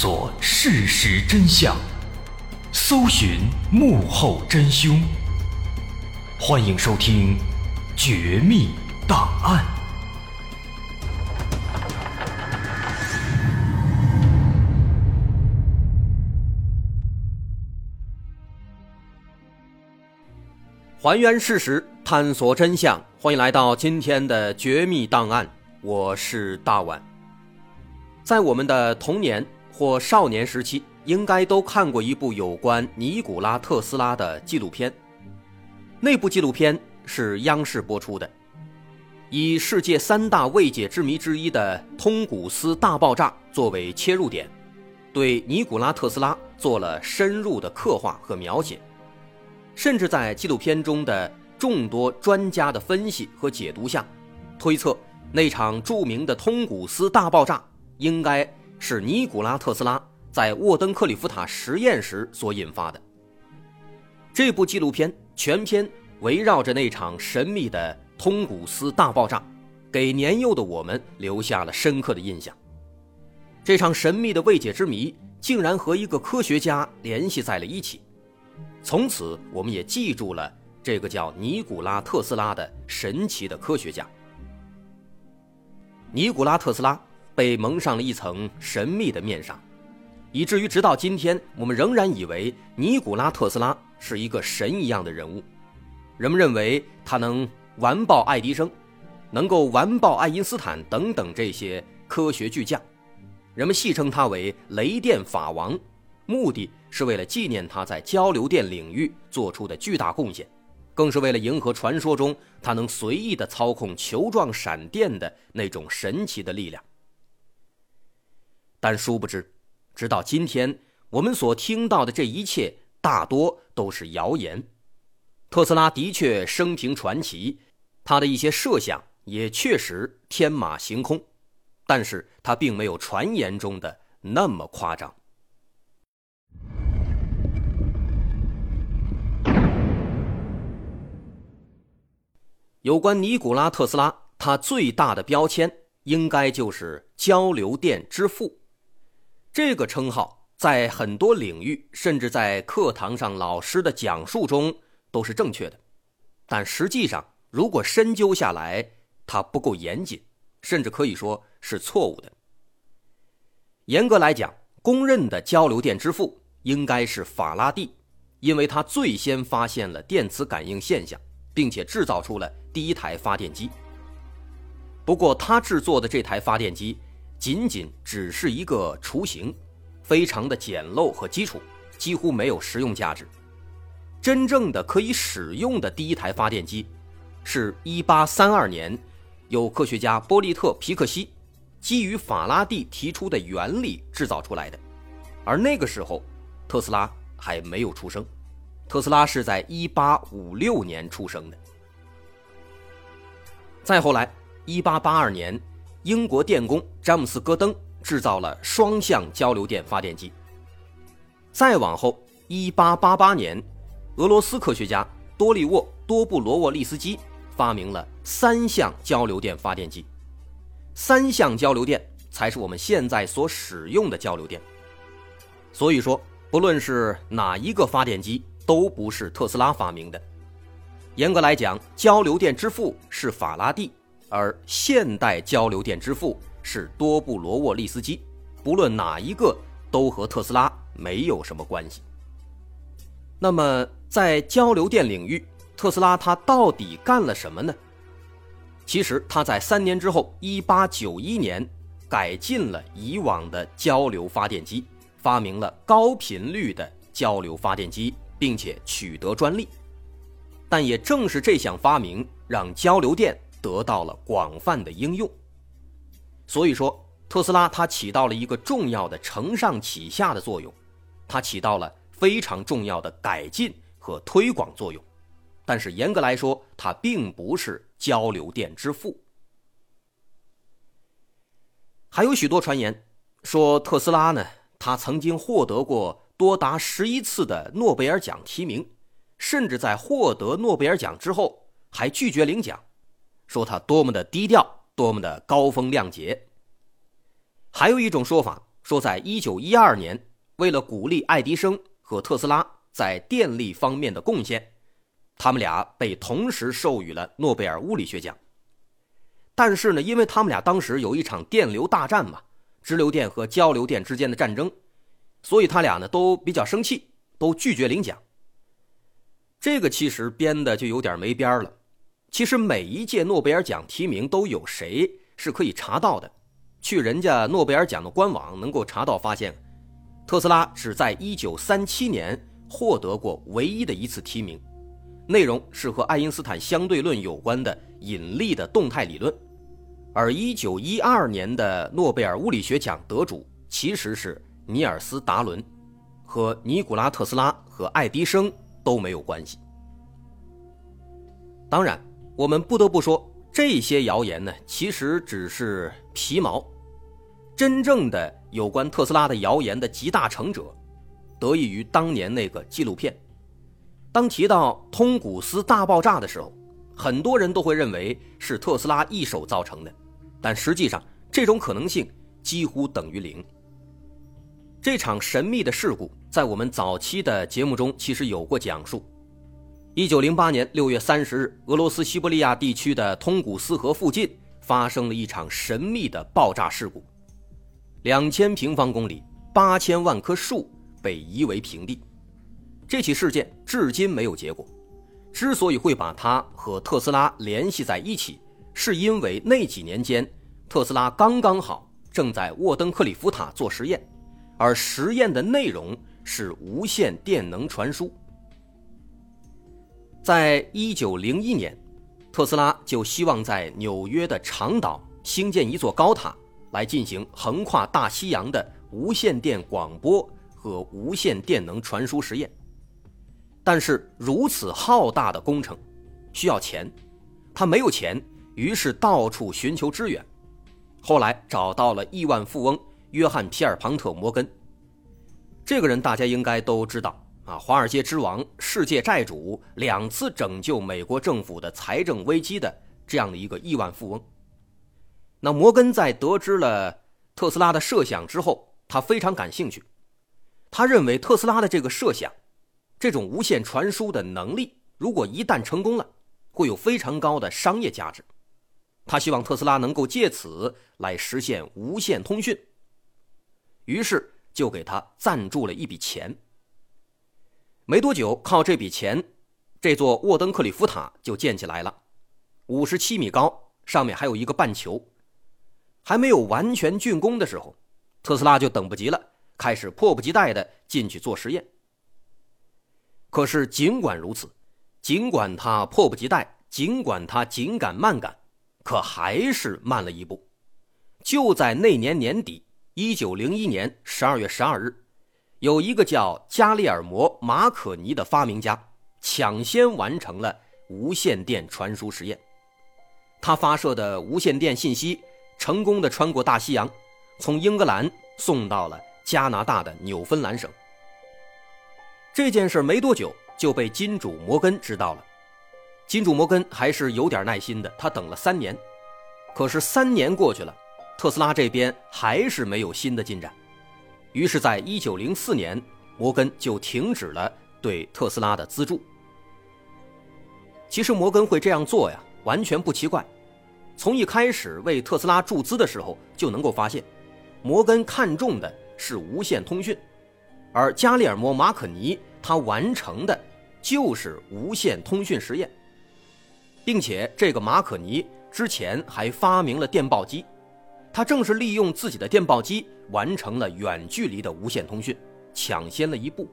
索事实真相，搜寻幕后真凶。欢迎收听《绝密档案》，还原事实，探索真相。欢迎来到今天的《绝密档案》，我是大碗。在我们的童年或少年时期，应该都看过一部有关尼古拉特斯拉的纪录片。那部纪录片是央视播出的，以世界三大未解之谜之一的通古斯大爆炸作为切入点，对尼古拉特斯拉做了深入的刻画和描写，甚至在纪录片中的众多专家的分析和解读下，推测那场著名的通古斯大爆炸。应该是尼古拉特斯拉在沃登克里夫塔实验时所引发的。这部纪录片全篇围绕着那场神秘的通古斯大爆炸，给年幼的我们留下了深刻的印象。这场神秘的未解之谜竟然和一个科学家联系在了一起，从此我们也记住了这个叫尼古拉特斯拉的神奇的科学家。尼古拉特斯拉。被蒙上了一层神秘的面纱，以至于直到今天，我们仍然以为尼古拉特斯拉是一个神一样的人物。人们认为他能完爆爱迪生，能够完爆爱因斯坦等等这些科学巨匠。人们戏称他为“雷电法王”，目的是为了纪念他在交流电领域做出的巨大贡献，更是为了迎合传说中他能随意的操控球状闪电的那种神奇的力量。但殊不知，直到今天，我们所听到的这一切大多都是谣言。特斯拉的确生平传奇，他的一些设想也确实天马行空，但是他并没有传言中的那么夸张。有关尼古拉特斯拉，他最大的标签应该就是交流电之父。这个称号在很多领域，甚至在课堂上老师的讲述中都是正确的，但实际上，如果深究下来，它不够严谨，甚至可以说是错误的。严格来讲，公认的交流电之父应该是法拉第，因为他最先发现了电磁感应现象，并且制造出了第一台发电机。不过，他制作的这台发电机。仅仅只是一个雏形，非常的简陋和基础，几乎没有实用价值。真正的可以使用的第一台发电机，是一八三二年，由科学家波利特皮克西基于法拉第提出的原理制造出来的。而那个时候，特斯拉还没有出生。特斯拉是在一八五六年出生的。再后来，一八八二年。英国电工詹姆斯·戈登制造了双向交流电发电机。再往后，1888年，俄罗斯科学家多利沃·多布罗沃利斯基发明了三相交流电发电机。三相交流电才是我们现在所使用的交流电。所以说，不论是哪一个发电机，都不是特斯拉发明的。严格来讲，交流电之父是法拉第。而现代交流电之父是多布罗沃利斯基，不论哪一个都和特斯拉没有什么关系。那么，在交流电领域，特斯拉他到底干了什么呢？其实他在三年之后，一八九一年改进了以往的交流发电机，发明了高频率的交流发电机，并且取得专利。但也正是这项发明，让交流电。得到了广泛的应用，所以说特斯拉它起到了一个重要的承上启下的作用，它起到了非常重要的改进和推广作用，但是严格来说，它并不是交流电之父。还有许多传言说特斯拉呢，他曾经获得过多达十一次的诺贝尔奖提名，甚至在获得诺贝尔奖之后还拒绝领奖。说他多么的低调，多么的高风亮节。还有一种说法说在1912年，为了鼓励爱迪生和特斯拉在电力方面的贡献，他们俩被同时授予了诺贝尔物理学奖。但是呢，因为他们俩当时有一场电流大战嘛，直流电和交流电之间的战争，所以他俩呢都比较生气，都拒绝领奖。这个其实编的就有点没边了。其实每一届诺贝尔奖提名都有谁是可以查到的，去人家诺贝尔奖的官网能够查到，发现特斯拉只在1937年获得过唯一的一次提名，内容是和爱因斯坦相对论有关的引力的动态理论。而1912年的诺贝尔物理学奖得主其实是尼尔斯·达伦，和尼古拉·特斯拉和爱迪生都没有关系。当然，我们不得不说，这些谣言呢，其实只是皮毛。真正的有关特斯拉的谣言的集大成者，得益于当年那个纪录片。当提到通古斯大爆炸的时候，很多人都会认为是特斯拉一手造成的。但实际上，这种可能性几乎等于零。这场神秘的事故在我们早期的节目中其实有过讲述。一九零八年六月三十日，俄罗斯西伯利亚地区的通古斯河附近发生了一场神秘的爆炸事故，两千平方公里、八千万棵树被夷为平地。这起事件至今没有结果。之所以会把它和特斯拉联系在一起，是因为那几年间，特斯拉刚刚好正在沃登克里夫塔做实验，而实验的内容是无线电能传输。在一九零一年，特斯拉就希望在纽约的长岛兴建一座高塔，来进行横跨大西洋的无线电广播和无线电能传输实验。但是如此浩大的工程，需要钱，他没有钱。于是到处寻求支援，后来找到了亿万富翁约翰·皮尔庞特·摩根。这个人大家应该都知道啊，华尔街之王、世界债主，两次拯救美国政府的财政危机的这样的一个亿万富翁。那摩根在得知了特斯拉的设想之后，他非常感兴趣，他认为特斯拉的这个设想，这种无线传输的能力，如果一旦成功了，会有非常高的商业价值。他希望特斯拉能够借此来实现无线通讯，于是就给他赞助了一笔钱。没多久，靠这笔钱，这座沃登克里夫塔就建起来了，五十七米高，上面还有一个半球。还没有完全竣工的时候，特斯拉就等不及了，开始迫不及待的进去做实验。可是尽管如此，尽管他迫不及待，尽管他紧赶慢赶。可还是慢了一步。就在那年年底，一九零一年十二月十二日，有一个叫加利尔摩·马可尼的发明家抢先完成了无线电传输实验。他发射的无线电信息成功的穿过大西洋，从英格兰送到了加拿大的纽芬兰省。这件事没多久就被金主摩根知道了。金主摩根还是有点耐心的，他等了三年，可是三年过去了，特斯拉这边还是没有新的进展。于是，在一九零四年，摩根就停止了对特斯拉的资助。其实，摩根会这样做呀，完全不奇怪。从一开始为特斯拉注资的时候就能够发现，摩根看中的是无线通讯，而加里尔摩·马可尼他完成的就是无线通讯实验。并且，这个马可尼之前还发明了电报机，他正是利用自己的电报机完成了远距离的无线通讯，抢先了一步。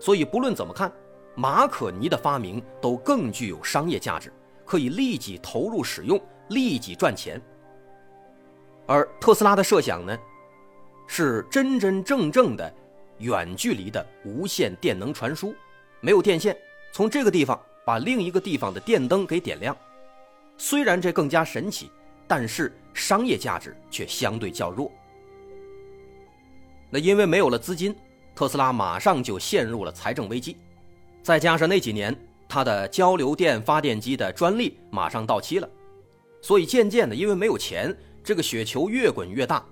所以，不论怎么看，马可尼的发明都更具有商业价值，可以立即投入使用，立即赚钱。而特斯拉的设想呢，是真真正正的远距离的无线电能传输，没有电线，从这个地方。把另一个地方的电灯给点亮，虽然这更加神奇，但是商业价值却相对较弱。那因为没有了资金，特斯拉马上就陷入了财政危机，再加上那几年它的交流电发电机的专利马上到期了，所以渐渐的，因为没有钱，这个雪球越滚越大，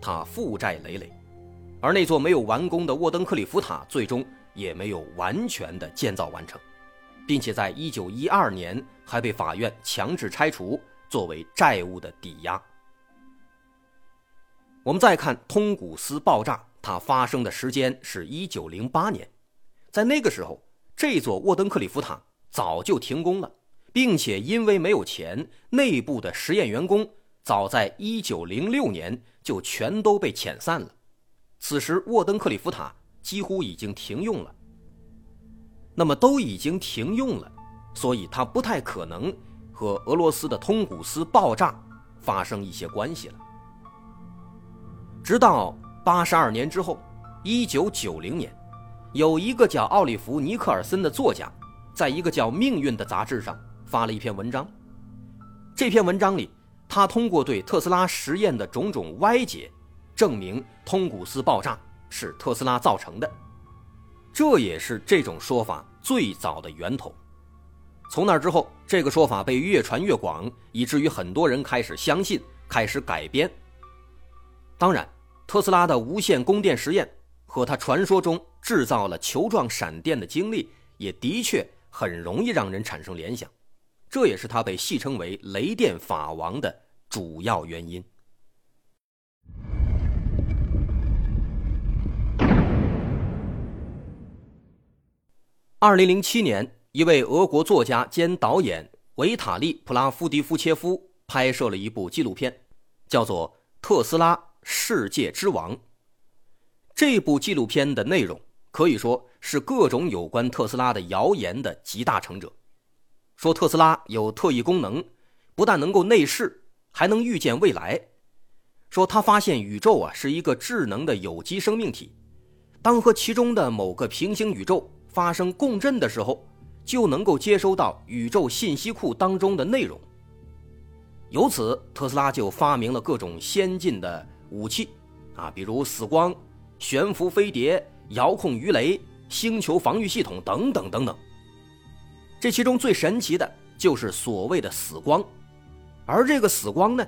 他负债累累，而那座没有完工的沃登克里夫塔最终也没有完全的建造完成，并且在一九一二年还被法院强制拆除，作为债务的抵押。我们再看通古斯爆炸，它发生的时间是一九零八年，在那个时候，这座沃登克里夫塔早就停工了，并且因为没有钱，内部的实验员工早在一九零六年就全都被遣散了。此时，沃登克里夫塔几乎已经停用了。那么都已经停用了，所以它不太可能和俄罗斯的通古斯爆炸发生一些关系了。直到八十二年之后，一九九零年，有一个叫奥利弗·尼克尔森的作家，在一个叫《命运》的杂志上发了一篇文章。这篇文章里，他通过对特斯拉实验的种种歪解，证明通古斯爆炸是特斯拉造成的。这也是这种说法最早的源头。从那之后，这个说法被越传越广，以至于很多人开始相信，开始改编。当然，特斯拉的无线供电实验和他传说中制造了球状闪电的经历，也的确很容易让人产生联想，这也是他被戏称为“雷电法王”的主要原因。二零零七年，一位俄国作家兼导演维塔利·普拉夫迪夫切夫拍摄了一部纪录片，叫做《特斯拉》。世界之王。这部纪录片的内容可以说是各种有关特斯拉的谣言的集大成者。说特斯拉有特异功能，不但能够内视，还能预见未来。说他发现宇宙啊是一个智能的有机生命体，当和其中的某个平行宇宙发生共振的时候，就能够接收到宇宙信息库当中的内容。由此，特斯拉就发明了各种先进的。武器，啊，比如死光、悬浮飞碟、遥控鱼雷、星球防御系统等等等等。这其中最神奇的就是所谓的死光，而这个死光呢，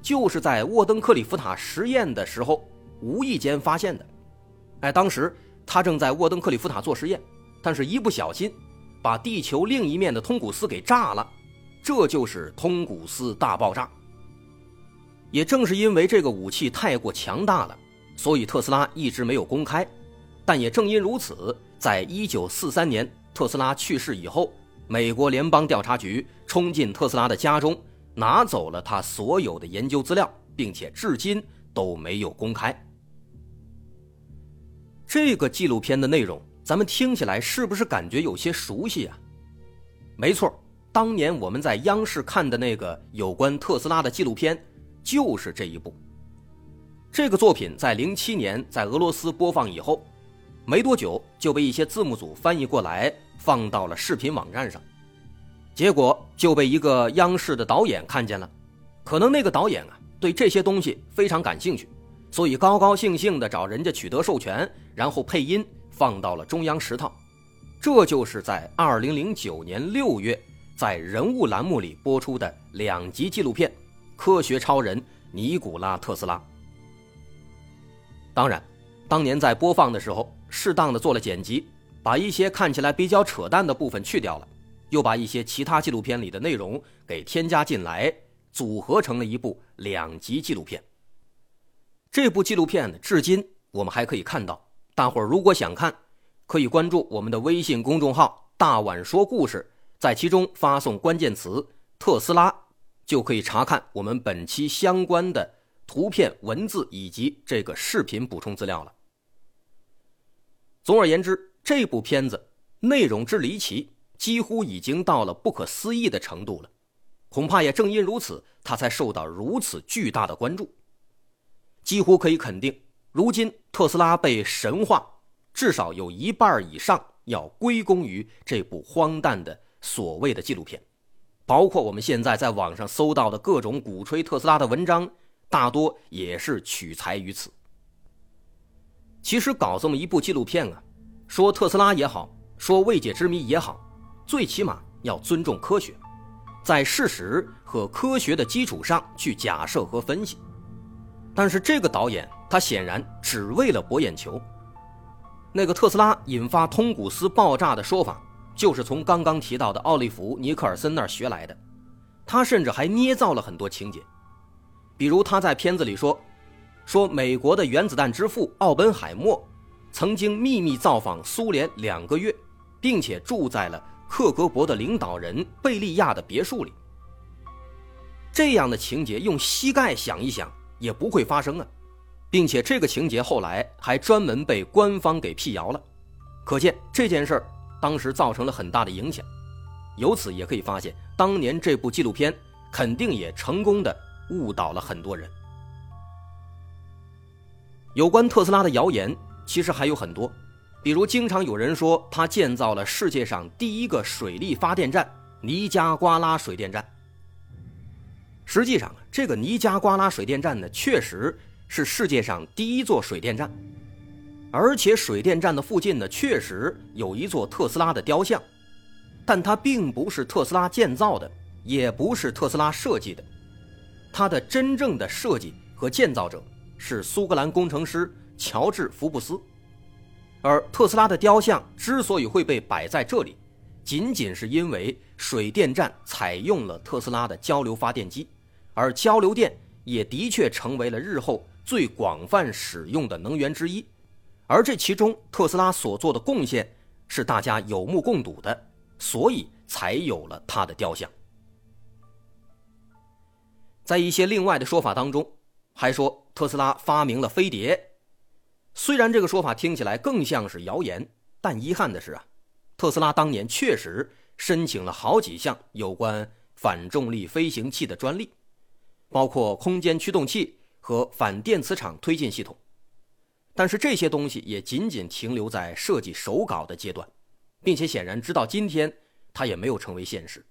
就是在沃登克里夫塔实验的时候无意间发现的。哎，当时他正在沃登克里夫塔做实验，但是一不小心把地球另一面的通古斯给炸了，这就是通古斯大爆炸。也正是因为这个武器太过强大了，所以特斯拉一直没有公开。但也正因如此，在一九四三年特斯拉去世以后，美国联邦调查局冲进特斯拉的家中，拿走了他所有的研究资料，并且至今都没有公开。这个纪录片的内容，咱们听起来是不是感觉有些熟悉啊？没错，当年我们在央视看的那个有关特斯拉的纪录片。就是这一部。这个作品在零七年在俄罗斯播放以后，没多久就被一些字幕组翻译过来，放到了视频网站上。结果就被一个央视的导演看见了，可能那个导演啊对这些东西非常感兴趣，所以高高兴兴的找人家取得授权，然后配音放到了中央十套。这就是在二零零九年六月在人物栏目里播出的两集纪录片。科学超人尼古拉·特斯拉。当然，当年在播放的时候，适当的做了剪辑，把一些看起来比较扯淡的部分去掉了，又把一些其他纪录片里的内容给添加进来，组合成了一部两集纪录片。这部纪录片，至今我们还可以看到。大伙儿如果想看，可以关注我们的微信公众号“大碗说故事”，在其中发送关键词“特斯拉”。就可以查看我们本期相关的图片、文字以及这个视频补充资料了。总而言之，这部片子内容之离奇，几乎已经到了不可思议的程度了。恐怕也正因如此，它才受到如此巨大的关注。几乎可以肯定，如今特斯拉被神化，至少有一半以上要归功于这部荒诞的所谓的纪录片。包括我们现在在网上搜到的各种鼓吹特斯拉的文章，大多也是取材于此。其实搞这么一部纪录片啊，说特斯拉也好，说未解之谜也好，最起码要尊重科学，在事实和科学的基础上去假设和分析。但是这个导演他显然只为了博眼球。那个特斯拉引发通古斯爆炸的说法，就是从刚刚提到的奥利弗·尼克尔森那儿学来的。他甚至还捏造了很多情节，比如他在片子里说，说美国的原子弹之父奥本海默曾经秘密造访苏联两个月，并且住在了克格勃的领导人贝利亚的别墅里。这样的情节用膝盖想一想也不会发生啊，并且这个情节后来还专门被官方给辟谣了，可见这件事儿当时造成了很大的影响。由此也可以发现，当年这部纪录片肯定也成功的误导了很多人。有关特斯拉的谣言其实还有很多，比如经常有人说他建造了世界上第一个水力发电站——尼加瓜拉水电站。实际上，这个尼加瓜拉水电站呢，确实是世界上第一座水电站，而且水电站的附近呢，确实有一座特斯拉的雕像。但它并不是特斯拉建造的，也不是特斯拉设计的，它的真正的设计和建造者是苏格兰工程师乔治·福布斯，而特斯拉的雕像之所以会被摆在这里，仅仅是因为水电站采用了特斯拉的交流发电机，而交流电也的确成为了日后最广泛使用的能源之一，而这其中特斯拉所做的贡献是大家有目共睹的。所以才有了他的雕像。在一些另外的说法当中，还说特斯拉发明了飞碟。虽然这个说法听起来更像是谣言，但遗憾的是啊，特斯拉当年确实申请了好几项有关反重力飞行器的专利，包括空间驱动器和反电磁场推进系统。但是这些东西也仅仅停留在设计手稿的阶段。并且显然，直到今天，它也没有成为现实。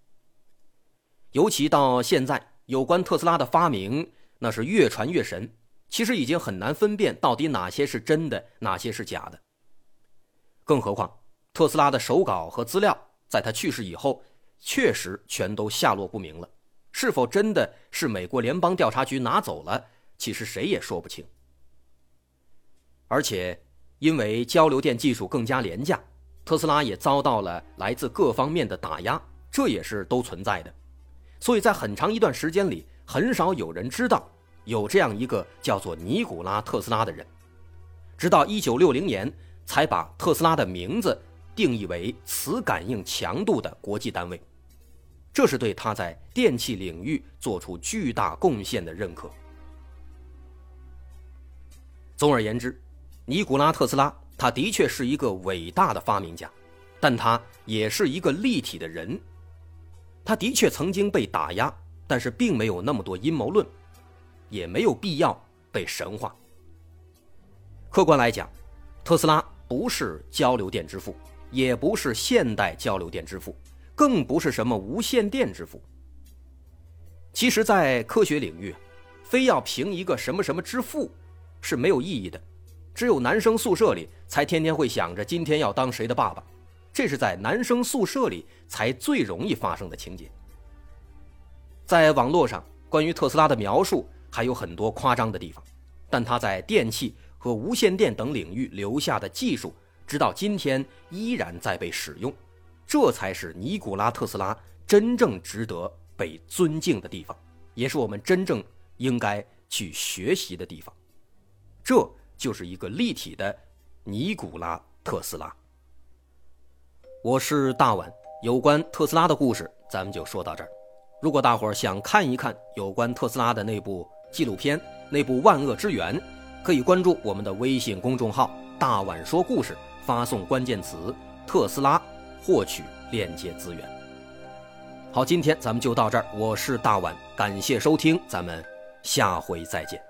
尤其到现在，有关特斯拉的发明，那是越传越神，其实已经很难分辨到底哪些是真的，哪些是假的。更何况，特斯拉的手稿和资料，在他去世以后，确实全都下落不明了。是否真的是美国联邦调查局拿走了，其实谁也说不清。而且，因为交流电技术更加廉价。特斯拉也遭到了来自各方面的打压，这也是都存在的。所以在很长一段时间里，很少有人知道有这样一个叫做尼古拉·特斯拉的人。直到1960年，才把特斯拉的名字定义为磁感应强度的国际单位，这是对他在电气领域做出巨大贡献的认可。总而言之，尼古拉·特斯拉。他的确是一个伟大的发明家，但他也是一个立体的人。他的确曾经被打压，但是并没有那么多阴谋论，也没有必要被神化。客观来讲，特斯拉不是交流电之父，也不是现代交流电之父，更不是什么无线电之父。其实，在科学领域，非要评一个什么什么之父是没有意义的。只有男生宿舍里才天天会想着今天要当谁的爸爸，这是在男生宿舍里才最容易发生的情节。在网络上，关于特斯拉的描述还有很多夸张的地方，但他在电器和无线电等领域留下的技术，直到今天依然在被使用，这才是尼古拉·特斯拉真正值得被尊敬的地方，也是我们真正应该去学习的地方。这。就是一个立体的尼古拉特斯拉。我是大碗，有关特斯拉的故事咱们就说到这儿。如果大伙儿想看一看有关特斯拉的那部纪录片《那部万恶之源》，可以关注我们的微信公众号“大碗说故事”，发送关键词“特斯拉”获取链接资源。好，今天咱们就到这儿。我是大碗，感谢收听，咱们下回再见。